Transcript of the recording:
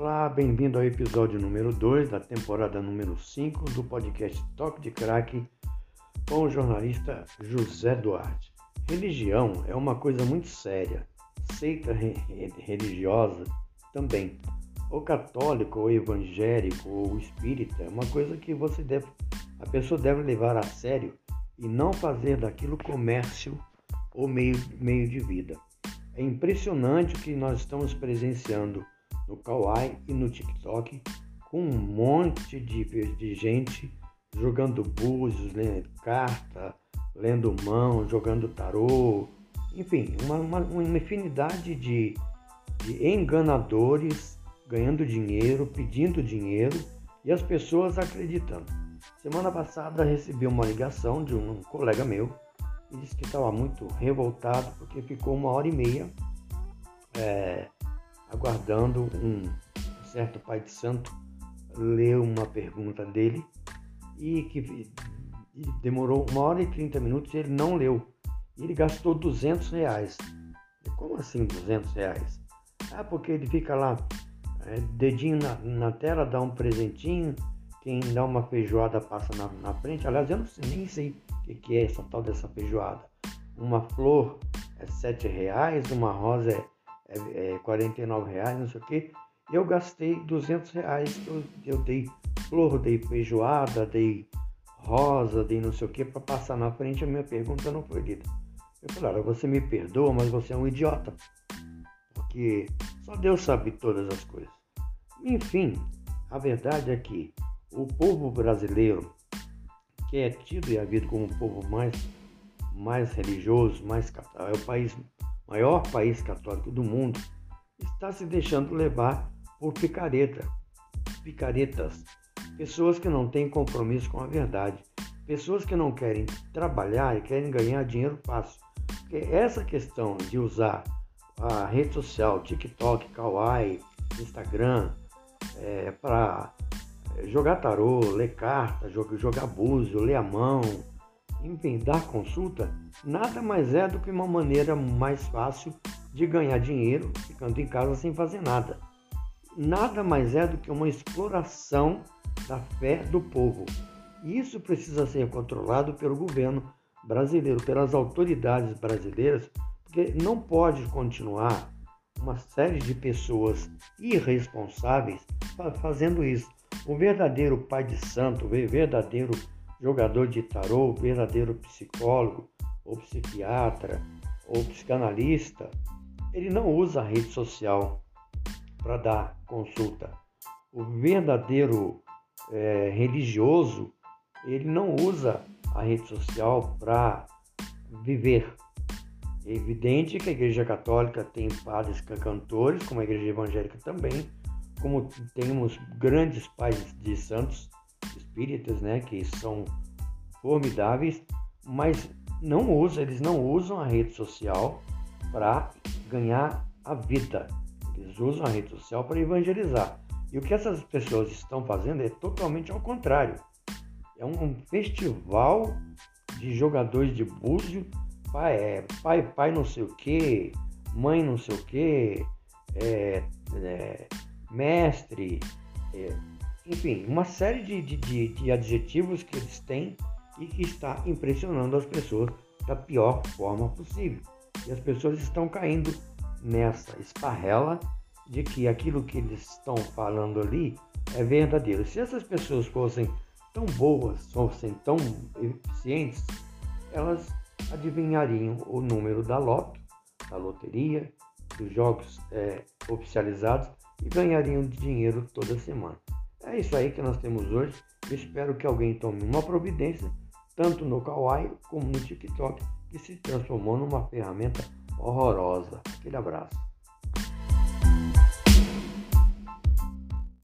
Olá, bem-vindo ao episódio número 2 da temporada número 5 do podcast Toque de Crack com o jornalista José Duarte. Religião é uma coisa muito séria, seita re religiosa também. O católico, ou evangélico, ou espírita é uma coisa que você deve, a pessoa deve levar a sério e não fazer daquilo comércio ou meio, meio de vida. É impressionante o que nós estamos presenciando no Kawaii e no TikTok com um monte de, de gente jogando búzios, lendo carta, lendo mão, jogando tarô, enfim, uma, uma, uma infinidade de, de enganadores ganhando dinheiro, pedindo dinheiro e as pessoas acreditando. Semana passada recebi uma ligação de um colega meu e disse que estava muito revoltado porque ficou uma hora e meia é, aguardando um certo pai de santo ler uma pergunta dele e que demorou uma hora e trinta minutos e ele não leu. E ele gastou 200 reais. Como assim 200 reais? Ah, porque ele fica lá, é, dedinho na, na, tela, dá um presentinho, quem dá uma feijoada passa na, na frente. Aliás, eu não nem sei o que, que é essa tal dessa feijoada. Uma flor é 7 reais, uma rosa é é, é 49 reais, não sei o quê. Eu gastei 200 reais, eu, eu dei flor, dei feijoada, dei rosa, dei não sei o que para passar na frente. A minha pergunta não foi lida. Eu falei, olha, você me perdoa, mas você é um idiota. Porque só Deus sabe todas as coisas. Enfim, a verdade é que o povo brasileiro, que é tido e havido como o povo mais, mais religioso, mais é o país maior país católico do mundo, está se deixando levar por picareta, picaretas, pessoas que não têm compromisso com a verdade, pessoas que não querem trabalhar e querem ganhar dinheiro fácil. Porque essa questão de usar a rede social, TikTok, Kawaii, Instagram, é, para jogar tarô, ler carta, jogar búzio, ler a mão, enfim, dar consulta, nada mais é do que uma maneira mais fácil de ganhar dinheiro ficando em casa sem fazer nada. Nada mais é do que uma exploração da fé do povo. Isso precisa ser controlado pelo governo brasileiro, pelas autoridades brasileiras, porque não pode continuar uma série de pessoas irresponsáveis fazendo isso. O verdadeiro pai de santo, o verdadeiro jogador de tarô, verdadeiro psicólogo, ou psiquiatra, ou psicanalista, ele não usa a rede social para dar consulta. O verdadeiro é, religioso, ele não usa a rede social para viver. É evidente que a Igreja Católica tem padres cantores, como a Igreja Evangélica também, como temos grandes pais de santos espíritas, né, que são formidáveis, mas não usam, eles não usam a rede social para ganhar a vida. Eles usam a rede social para evangelizar. E o que essas pessoas estão fazendo é totalmente ao contrário. É um festival de jogadores de búzio, pai, é, pai, pai não sei o que, mãe não sei o que, é, é, mestre, é, enfim, uma série de, de, de, adjetivos que eles têm e que está impressionando as pessoas da pior forma possível. E as pessoas estão caindo nessa esparrela de que aquilo que eles estão falando ali é verdadeiro. Se essas pessoas fossem tão boas, fossem tão eficientes, elas adivinhariam o número da loto, da loteria, dos jogos é, oficializados e ganhariam dinheiro toda semana. É isso aí que nós temos hoje. Espero que alguém tome uma providência, tanto no Kawaii como no TikTok, que se transformou numa ferramenta horrorosa. Aquele abraço.